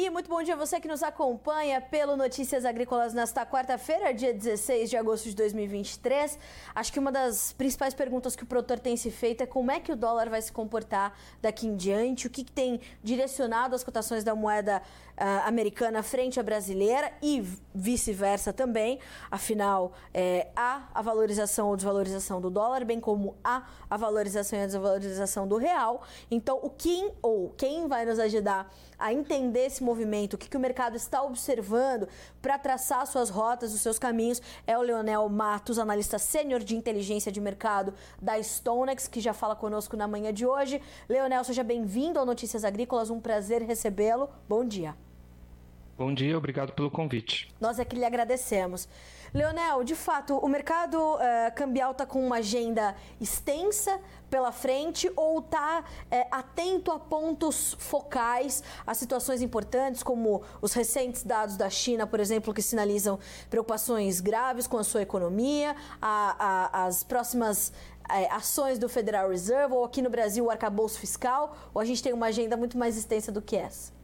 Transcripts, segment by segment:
E muito bom dia a você que nos acompanha pelo Notícias Agrícolas nesta quarta-feira, dia 16 de agosto de 2023. Acho que uma das principais perguntas que o produtor tem se feito é como é que o dólar vai se comportar daqui em diante, o que, que tem direcionado as cotações da moeda uh, americana frente à brasileira e vice-versa também. Afinal, é, há a valorização ou desvalorização do dólar, bem como há a valorização e a desvalorização do real. Então, o quem ou quem vai nos ajudar a entender esse movimento, o que, que o mercado está observando para traçar suas rotas, os seus caminhos, é o Leonel Matos, analista sênior de inteligência de mercado da Stonex, que já fala conosco na manhã de hoje. Leonel, seja bem-vindo ao Notícias Agrícolas, um prazer recebê-lo. Bom dia. Bom dia, obrigado pelo convite. Nós é que lhe agradecemos. Leonel, de fato, o mercado uh, cambial está com uma agenda extensa pela frente ou está eh, atento a pontos focais, a situações importantes, como os recentes dados da China, por exemplo, que sinalizam preocupações graves com a sua economia, a, a, as próximas eh, ações do Federal Reserve, ou aqui no Brasil o arcabouço fiscal, ou a gente tem uma agenda muito mais extensa do que essa?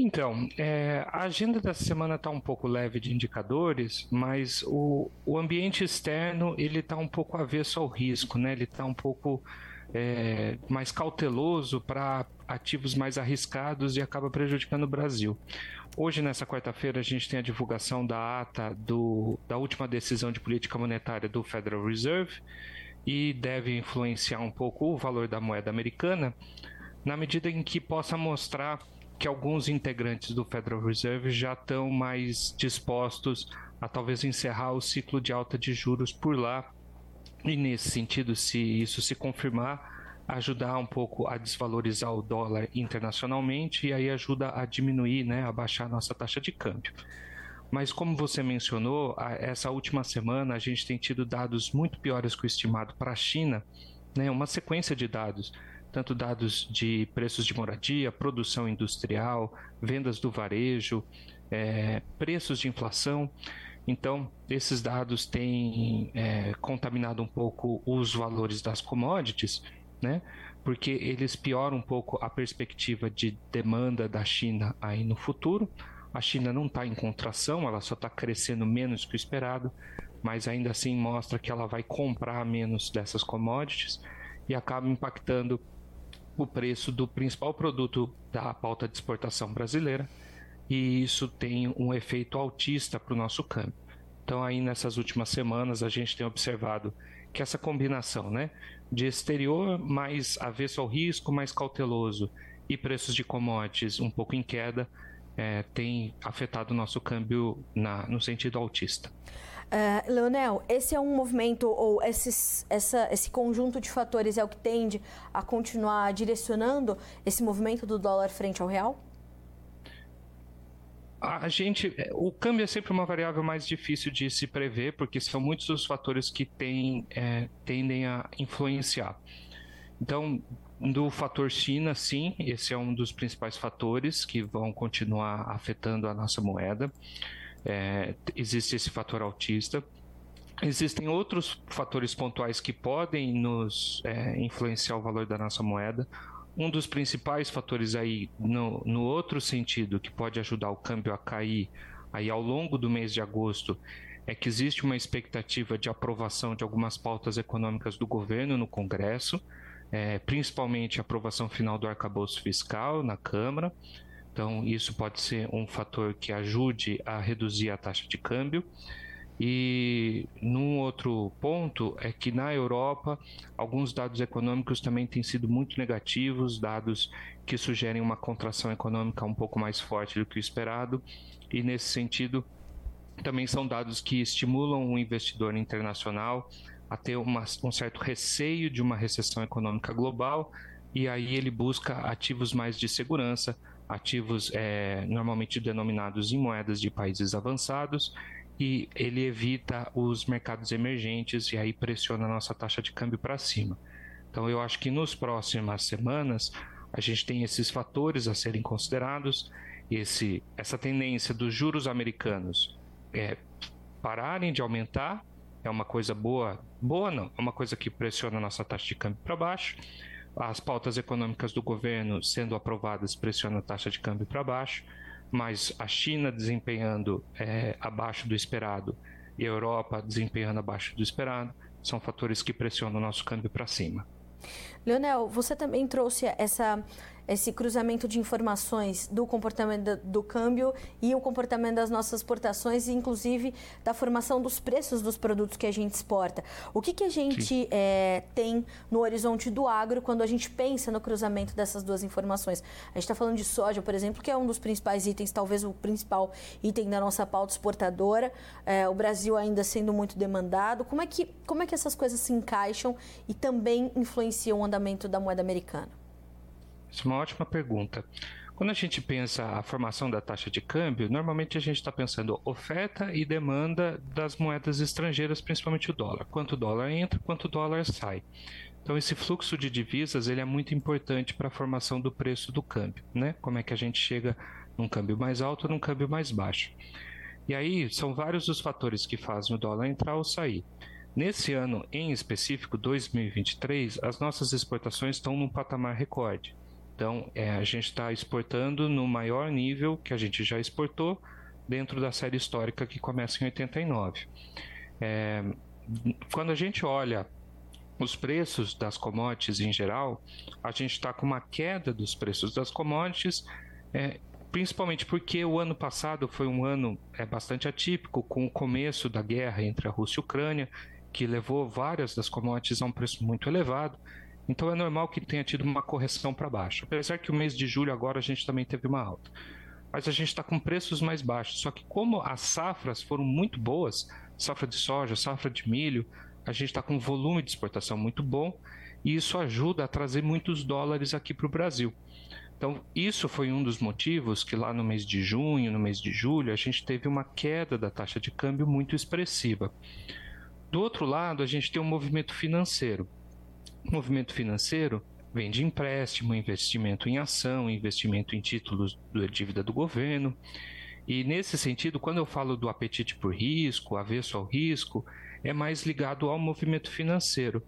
Então, é, a agenda dessa semana está um pouco leve de indicadores, mas o, o ambiente externo ele está um pouco avesso ao risco, né? Ele está um pouco é, mais cauteloso para ativos mais arriscados e acaba prejudicando o Brasil. Hoje, nessa quarta-feira, a gente tem a divulgação da ata do, da última decisão de política monetária do Federal Reserve e deve influenciar um pouco o valor da moeda americana, na medida em que possa mostrar que alguns integrantes do Federal Reserve já estão mais dispostos a talvez encerrar o ciclo de alta de juros por lá. E nesse sentido, se isso se confirmar, ajudar um pouco a desvalorizar o dólar internacionalmente e aí ajuda a diminuir, né, a baixar a nossa taxa de câmbio. Mas como você mencionou, essa última semana a gente tem tido dados muito piores que o estimado para a China, né, uma sequência de dados tanto dados de preços de moradia, produção industrial, vendas do varejo, é, preços de inflação. Então, esses dados têm é, contaminado um pouco os valores das commodities, né? Porque eles pioram um pouco a perspectiva de demanda da China aí no futuro. A China não está em contração, ela só está crescendo menos que o esperado, mas ainda assim mostra que ela vai comprar menos dessas commodities e acaba impactando o preço do principal produto da pauta de exportação brasileira, e isso tem um efeito altista para o nosso câmbio. Então, aí nessas últimas semanas, a gente tem observado que essa combinação né, de exterior mais avesso ao risco, mais cauteloso, e preços de commodities um pouco em queda, é, tem afetado o nosso câmbio na, no sentido altista. Uh, Leonel, esse é um movimento ou esses, essa, esse conjunto de fatores é o que tende a continuar direcionando esse movimento do dólar frente ao real? A gente, o câmbio é sempre uma variável mais difícil de se prever, porque são muitos os fatores que tem, é, tendem a influenciar. Então, do fator China, sim, esse é um dos principais fatores que vão continuar afetando a nossa moeda é, existe esse fator autista. Existem outros fatores pontuais que podem nos é, influenciar o valor da nossa moeda. Um dos principais fatores aí, no, no outro sentido, que pode ajudar o câmbio a cair aí ao longo do mês de agosto, é que existe uma expectativa de aprovação de algumas pautas econômicas do governo no Congresso, é, principalmente a aprovação final do arcabouço fiscal na Câmara. Então, isso pode ser um fator que ajude a reduzir a taxa de câmbio. E num outro ponto é que na Europa alguns dados econômicos também têm sido muito negativos, dados que sugerem uma contração econômica um pouco mais forte do que o esperado, e nesse sentido também são dados que estimulam o investidor internacional a ter uma, um certo receio de uma recessão econômica global, e aí ele busca ativos mais de segurança, ativos é, normalmente denominados em moedas de países avançados e ele evita os mercados emergentes e aí pressiona a nossa taxa de câmbio para cima. Então eu acho que nos próximas semanas a gente tem esses fatores a serem considerados, esse, essa tendência dos juros americanos é, pararem de aumentar é uma coisa boa, boa não, é uma coisa que pressiona a nossa taxa de câmbio para baixo as pautas econômicas do governo sendo aprovadas pressionam a taxa de câmbio para baixo, mas a China desempenhando é, abaixo do esperado e a Europa desempenhando abaixo do esperado são fatores que pressionam o nosso câmbio para cima. Leonel, você também trouxe essa esse cruzamento de informações do comportamento do câmbio e o comportamento das nossas exportações, inclusive da formação dos preços dos produtos que a gente exporta. O que, que a gente é, tem no horizonte do agro quando a gente pensa no cruzamento dessas duas informações? A gente está falando de soja, por exemplo, que é um dos principais itens, talvez o principal item da nossa pauta exportadora. É, o Brasil ainda sendo muito demandado. Como é, que, como é que essas coisas se encaixam e também influenciam o andamento da moeda americana? Isso é uma ótima pergunta. Quando a gente pensa a formação da taxa de câmbio, normalmente a gente está pensando oferta e demanda das moedas estrangeiras, principalmente o dólar. Quanto dólar entra, quanto dólar sai. Então esse fluxo de divisas ele é muito importante para a formação do preço do câmbio, né? Como é que a gente chega num câmbio mais alto ou num câmbio mais baixo. E aí são vários os fatores que fazem o dólar entrar ou sair. Nesse ano em específico, 2023, as nossas exportações estão num patamar recorde. Então, é, a gente está exportando no maior nível que a gente já exportou dentro da série histórica que começa em 89. É, quando a gente olha os preços das commodities em geral, a gente está com uma queda dos preços das commodities, é, principalmente porque o ano passado foi um ano é, bastante atípico, com o começo da guerra entre a Rússia e a Ucrânia, que levou várias das commodities a um preço muito elevado. Então é normal que tenha tido uma correção para baixo. Apesar que o mês de julho agora a gente também teve uma alta. Mas a gente está com preços mais baixos. Só que como as safras foram muito boas, safra de soja, safra de milho, a gente está com um volume de exportação muito bom e isso ajuda a trazer muitos dólares aqui para o Brasil. Então, isso foi um dos motivos que lá no mês de junho, no mês de julho, a gente teve uma queda da taxa de câmbio muito expressiva. Do outro lado, a gente tem um movimento financeiro. Movimento financeiro vem de empréstimo, investimento em ação, investimento em títulos da dívida do governo. E nesse sentido, quando eu falo do apetite por risco, avesso ao risco, é mais ligado ao movimento financeiro.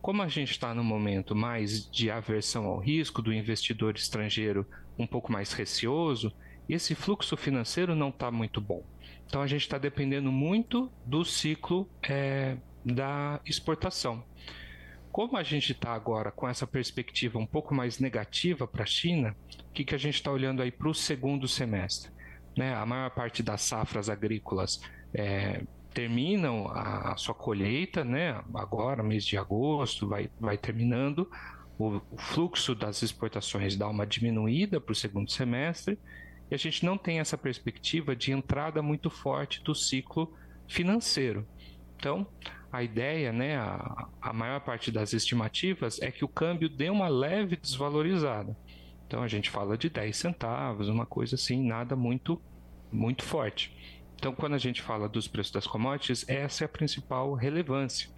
Como a gente está no momento mais de aversão ao risco, do investidor estrangeiro um pouco mais receoso, esse fluxo financeiro não está muito bom. Então a gente está dependendo muito do ciclo é, da exportação. Como a gente está agora com essa perspectiva um pouco mais negativa para a China, o que, que a gente está olhando aí para o segundo semestre? Né? A maior parte das safras agrícolas é, terminam a, a, sua colheita, né? agora, mês de agosto, vai, vai terminando. O, o fluxo das exportações dá uma diminuída para o segundo semestre e a gente não tem essa perspectiva de entrada muito forte do ciclo financeiro. Então, a ideia, né, a, a maior parte das estimativas é que o câmbio dê uma leve desvalorizada. Então a gente fala de 10 centavos, uma coisa assim, nada muito muito forte. Então quando a gente fala dos preços das commodities, essa é a principal relevância.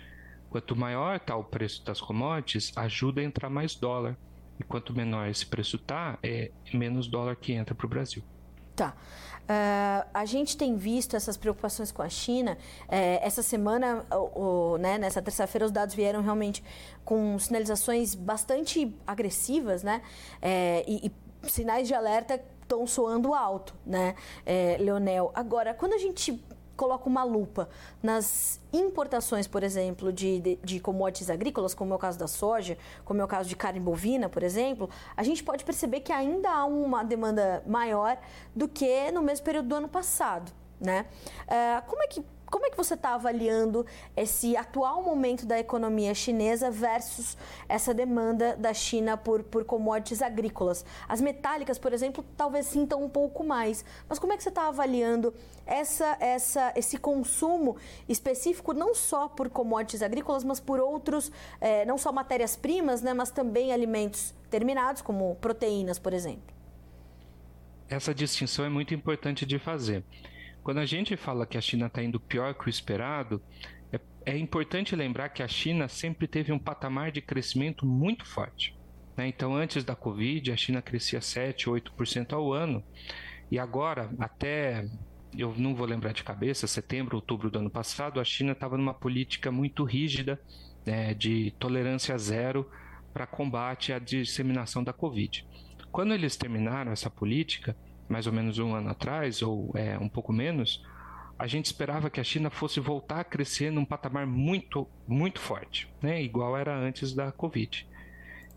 Quanto maior está o preço das commodities, ajuda a entrar mais dólar. E quanto menor esse preço está, é menos dólar que entra para o Brasil. Tá. Uh, a gente tem visto essas preocupações com a China. Uh, essa semana, o, o, né, nessa terça-feira, os dados vieram realmente com sinalizações bastante agressivas, né? Uh, e, e, sinais de alerta estão soando alto, né, Leonel? Agora, quando a gente coloca uma lupa nas importações, por exemplo, de, de, de, commodities agrícolas, como é o caso da soja, como é o caso de carne bovina, por exemplo, a gente pode perceber que ainda há uma demanda maior do que no mesmo período do ano passado. Né? Uh, como é que como é que você está avaliando esse atual momento da economia chinesa versus essa demanda da China por, por commodities agrícolas? As metálicas, por exemplo, talvez sintam um pouco mais. Mas como é que você está avaliando essa, essa, esse consumo específico, não só por commodities agrícolas, mas por outros, é, não só matérias-primas, né, mas também alimentos terminados, como proteínas, por exemplo? Essa distinção é muito importante de fazer. Quando a gente fala que a China está indo pior que o esperado, é, é, importante lembrar que a China sempre teve um patamar de crescimento muito forte. Né? Então, antes da Covid, a China crescia 7, 8% ao ano. E agora, até eu não vou lembrar de cabeça, setembro, outubro do ano passado, a China estava numa política muito rígida né, de tolerância zero para combate à disseminação da Covid. Quando eles terminaram essa política, mais ou menos um ano atrás, ou é, um pouco menos, a gente esperava que a China fosse voltar a crescer num patamar muito, muito forte, né? igual era antes da Covid.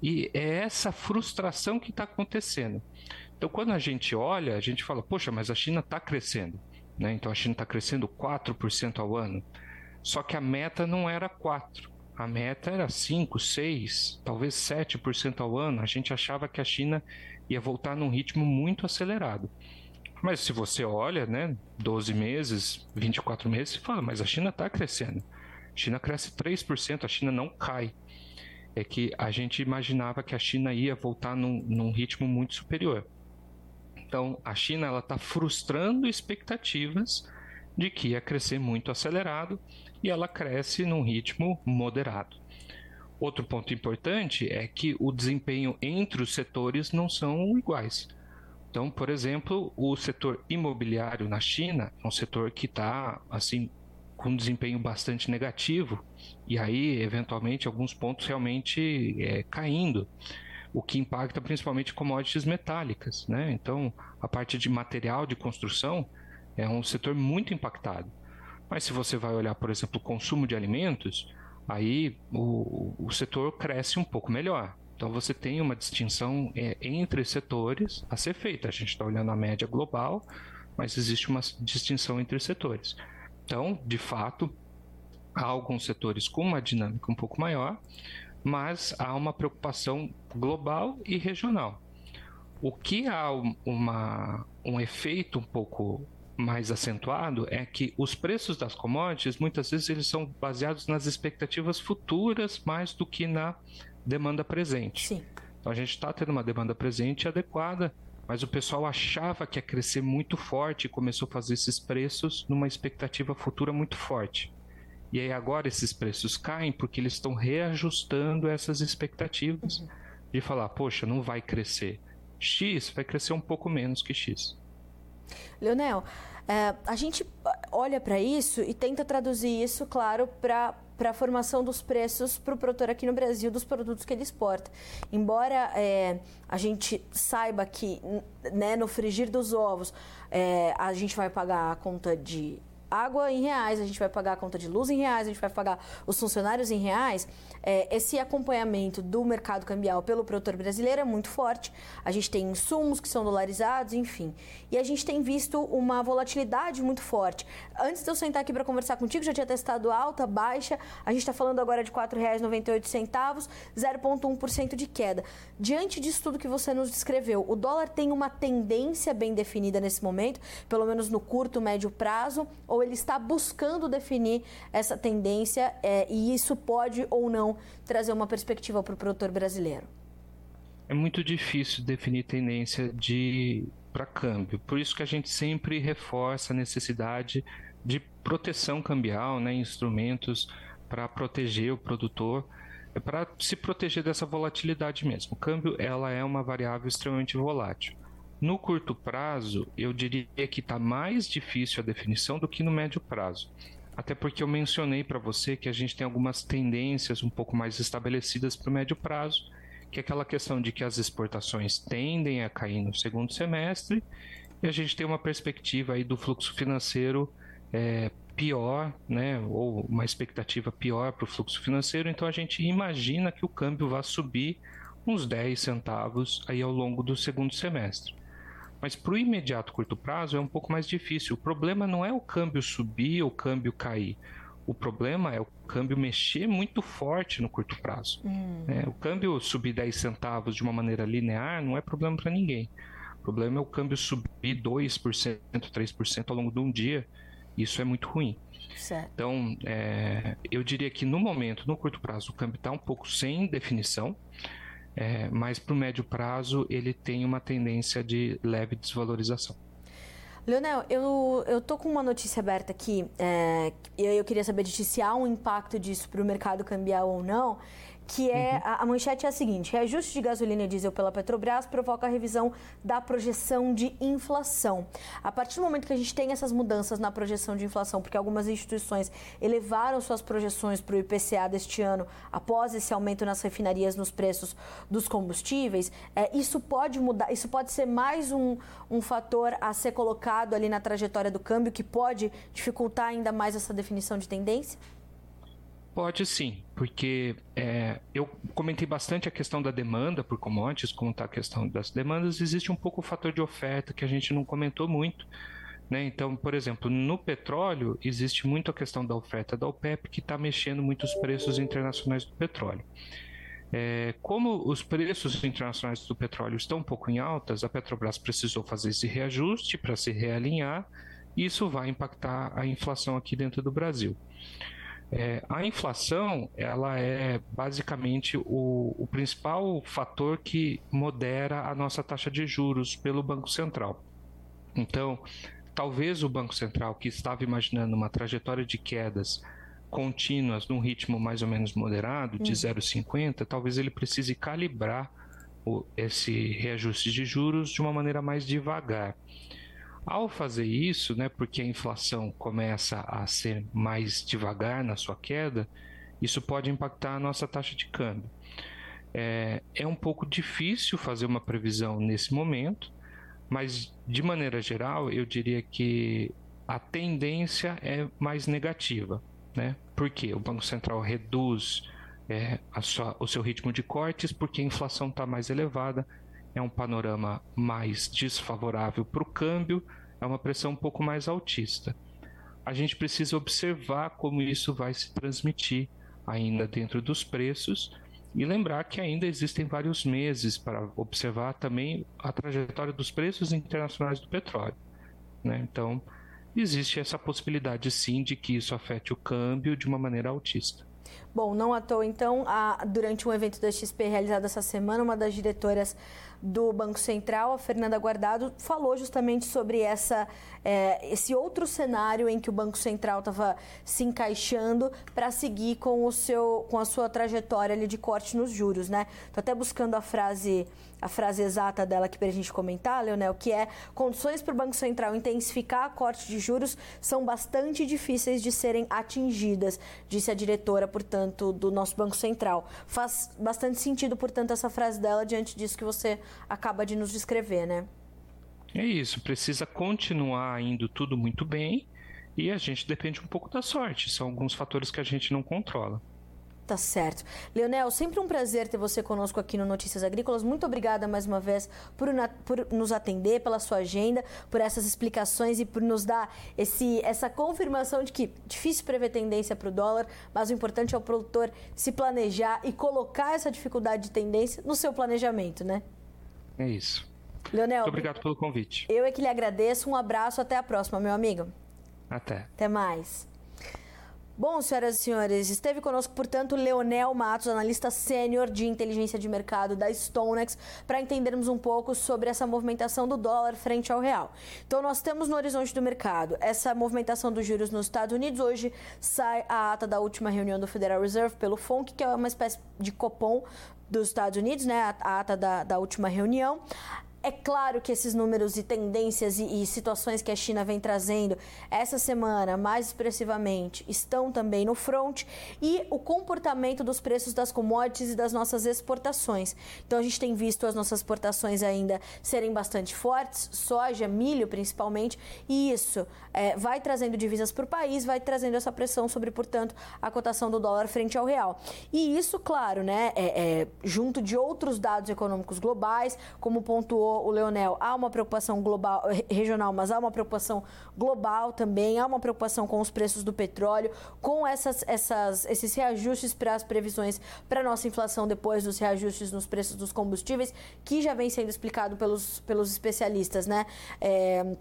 E é essa frustração que está acontecendo. Então, quando a gente olha, a gente fala, poxa, mas a China está crescendo. Né? Então, a China está crescendo 4% ao ano. Só que a meta não era 4%. A meta era 5, 6, talvez 7% ao ano. A gente achava que a China ia voltar num ritmo muito acelerado. Mas se você olha, né, 12 meses, 24 meses, você fala, mas a China está crescendo. A China cresce 3%, a China não cai. É que a gente imaginava que a China ia voltar num, num ritmo muito superior. Então, a China está frustrando expectativas de que ia crescer muito acelerado e ela cresce num ritmo moderado. Outro ponto importante é que o desempenho entre os setores não são iguais. Então, por exemplo, o setor imobiliário na China é um setor que está assim com um desempenho bastante negativo e aí eventualmente alguns pontos realmente é, caindo, o que impacta principalmente commodities metálicas, né? Então, a parte de material de construção é um setor muito impactado. Mas se você vai olhar, por exemplo, o consumo de alimentos, aí o, o setor cresce um pouco melhor. Então você tem uma distinção é, entre setores a ser feita. A gente está olhando a média global, mas existe uma distinção entre setores. Então, de fato, há alguns setores com uma dinâmica um pouco maior, mas há uma preocupação global e regional. O que há uma, um efeito um pouco mais acentuado é que os preços das commodities muitas vezes eles são baseados nas expectativas futuras mais do que na demanda presente. Sim. Então a gente está tendo uma demanda presente adequada, mas o pessoal achava que ia crescer muito forte e começou a fazer esses preços numa expectativa futura muito forte. E aí agora esses preços caem porque eles estão reajustando essas expectativas uhum. de falar, poxa, não vai crescer. X vai crescer um pouco menos que X. Leonel, é, a gente olha para isso e tenta traduzir isso, claro, para para a formação dos preços para o produtor aqui no Brasil dos produtos que ele exporta. Embora é, a gente saiba que né, no frigir dos ovos é, a gente vai pagar a conta de água em reais, a gente vai pagar a conta de luz em reais, a gente vai pagar os funcionários em reais, é, esse acompanhamento do mercado cambial pelo produtor brasileiro é muito forte. A gente tem insumos que são dolarizados, enfim. E a gente tem visto uma volatilidade muito forte. Antes de eu sentar aqui para conversar contigo, já tinha testado alta, baixa. A gente está falando agora de R$ 4,98, 0,1% de queda. Diante disso tudo que você nos descreveu, o dólar tem uma tendência bem definida nesse momento, pelo menos no curto, médio prazo, ou ele está buscando definir essa tendência é, e isso pode ou não trazer uma perspectiva para o produtor brasileiro? É muito difícil definir tendência de para câmbio. Por isso que a gente sempre reforça a necessidade de proteção cambial, né, instrumentos para proteger o produtor, é para se proteger dessa volatilidade mesmo. O câmbio ela é uma variável extremamente volátil. No curto prazo, eu diria que está mais difícil a definição do que no médio prazo. Até porque eu mencionei para você que a gente tem algumas tendências um pouco mais estabelecidas para o médio prazo, que é aquela questão de que as exportações tendem a cair no segundo semestre e a gente tem uma perspectiva aí do fluxo financeiro é, pior, né, ou uma expectativa pior para o fluxo financeiro. Então a gente imagina que o câmbio vai subir uns 10 centavos aí ao longo do segundo semestre. Mas para o imediato curto prazo é um pouco mais difícil. O problema não é o câmbio subir ou o câmbio cair. O problema é o câmbio mexer muito forte no curto prazo. Hum. É, o câmbio subir 10 centavos de uma maneira linear não é problema para ninguém. O problema é o câmbio subir 2%, 3% ao longo de um dia. Isso é muito ruim. Certo. Então, é, eu diria que no momento, no curto prazo, o câmbio está um pouco sem definição. É, mas para o médio prazo ele tem uma tendência de leve desvalorização. Leonel, eu, eu tô com uma notícia aberta aqui, é, e eu queria saber de ti se há um impacto disso para o mercado cambial ou não, que é uhum. a, a, manchete é a seguinte: reajuste de gasolina e diesel pela Petrobras provoca a revisão da projeção de inflação. A partir do momento que a gente tem essas mudanças na projeção de inflação, porque algumas instituições elevaram suas projeções para o IPCA deste ano após esse aumento nas refinarias nos preços dos combustíveis, é, isso pode mudar, isso pode ser mais um, um fator a ser colocado ali na trajetória do câmbio que pode dificultar ainda mais essa definição de tendência? Pode sim, porque é, eu comentei bastante a questão da demanda por commodities, como está a questão das demandas, existe um pouco o fator de oferta que a gente não comentou muito. Né? Então, por exemplo, no petróleo existe muito a questão da oferta da OPEP que está mexendo muito os preços internacionais do petróleo. É, como os preços internacionais do petróleo estão um pouco em altas, a Petrobras precisou fazer esse reajuste para se realinhar e isso vai impactar a inflação aqui dentro do Brasil. É, a inflação ela é basicamente o, o, principal fator que modera a nossa taxa de juros pelo Banco Central. Então, talvez o Banco Central, que estava imaginando uma trajetória de quedas contínuas num ritmo mais ou menos moderado, de 0,50, uhum. talvez ele precise calibrar o, esse reajuste de juros de uma maneira mais devagar. Ao fazer isso, né, porque a inflação começa a ser mais devagar na sua queda, isso pode impactar a nossa taxa de câmbio. É, é um pouco difícil fazer uma previsão nesse momento, mas de maneira geral, eu diria que a tendência é mais negativa. Né? Porque o Banco Central reduz é, sua, o seu ritmo de cortes porque a inflação está mais elevada, é um panorama mais desfavorável para o câmbio, é uma pressão um pouco mais altista. A gente precisa observar como isso vai se transmitir ainda dentro dos preços e lembrar que ainda existem vários meses para observar também a trajetória dos preços internacionais do petróleo. Né? Então, existe essa possibilidade sim de que isso afete o câmbio de uma maneira altista. Bom, não à toa, então, a, durante um evento da XP realizado essa semana, uma das diretoras do Banco Central, a Fernanda Guardado, falou justamente sobre essa, é, esse outro cenário em que o Banco Central estava se encaixando para seguir com, o seu, com a sua trajetória de corte nos juros. Né? Estou até buscando a frase a frase exata dela aqui para a gente comentar, Leonel, que é condições para o Banco Central intensificar a corte de juros são bastante difíceis de serem atingidas, disse a diretora, portanto, do nosso Banco Central. Faz bastante sentido, portanto, essa frase dela diante disso que você acaba de nos descrever, né? É isso, precisa continuar indo tudo muito bem e a gente depende um pouco da sorte. São alguns fatores que a gente não controla. Tá certo. Leonel, sempre um prazer ter você conosco aqui no Notícias Agrícolas. Muito obrigada mais uma vez por, por, nos atender, pela sua agenda, por essas explicações e por nos dar esse, essa confirmação de que difícil prever tendência para o dólar, mas o importante é o produtor se planejar e colocar essa dificuldade de tendência no seu planejamento, né? É isso. Leonel. Muito obrigado pelo convite. Eu é que lhe agradeço. Um abraço. Até a próxima, meu amigo. Até. Até mais. Bom, senhoras e senhores, esteve conosco, portanto, Leonel Matos, analista sênior de inteligência de mercado da StoneX, para entendermos um pouco sobre essa movimentação do dólar frente ao real. Então, nós temos no horizonte do mercado essa movimentação dos juros nos Estados Unidos. Hoje sai a ata da última reunião do Federal Reserve pelo FONC, que é uma espécie de copom dos Estados Unidos, né, a ata da, da última reunião. É claro que esses números e tendências e, e, situações que a China vem trazendo essa semana, mais expressivamente, estão também no front e o comportamento dos preços das commodities e das nossas exportações. Então a gente tem visto as nossas exportações ainda serem bastante fortes, soja, milho principalmente, e isso é, vai trazendo divisas para o país, vai trazendo essa pressão sobre, portanto, a cotação do dólar frente ao real. E isso, claro, né, é, é junto de outros dados econômicos globais, como pontuou o Leonel, há uma preocupação global, regional, mas há uma preocupação global também, há uma preocupação com os preços do petróleo, com essas, essas, esses reajustes para as previsões para nossa inflação depois dos reajustes nos preços dos combustíveis, que já vem sendo explicado pelos, pelos especialistas, né? É,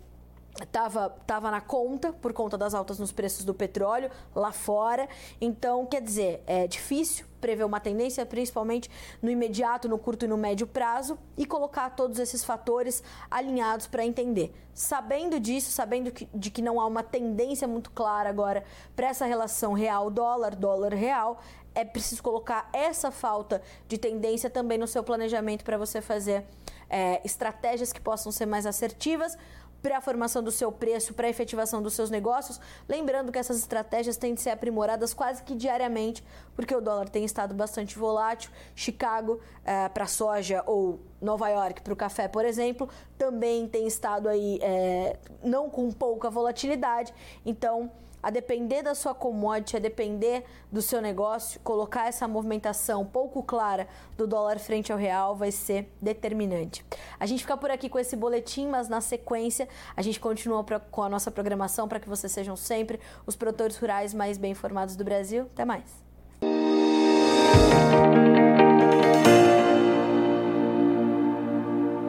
estava tava na conta por conta das altas nos preços do petróleo lá fora. Então, quer dizer, é difícil prever uma tendência, principalmente no imediato, no curto e no médio prazo, e colocar todos esses fatores alinhados para entender. Sabendo disso, sabendo que, de que não há uma tendência muito clara agora para essa relação real-dólar, dólar-real, é preciso colocar essa falta de tendência também no seu planejamento para você fazer é, estratégias que possam ser mais assertivas para a formação do seu preço, para a efetivação dos seus negócios. Lembrando que essas estratégias têm de ser aprimoradas quase que diariamente, porque o dólar tem estado bastante volátil. Chicago é, para soja ou Nova York para o café, por exemplo, também tem estado aí é, não com pouca volatilidade. Então, a depender da sua commodity, a depender do seu negócio, colocar essa movimentação pouco clara do dólar frente ao real vai ser determinante. A gente fica por aqui com esse boletim, mas na sequência a gente continua pra, com a nossa programação para que vocês sejam sempre os produtores rurais mais bem informados do Brasil. Até mais.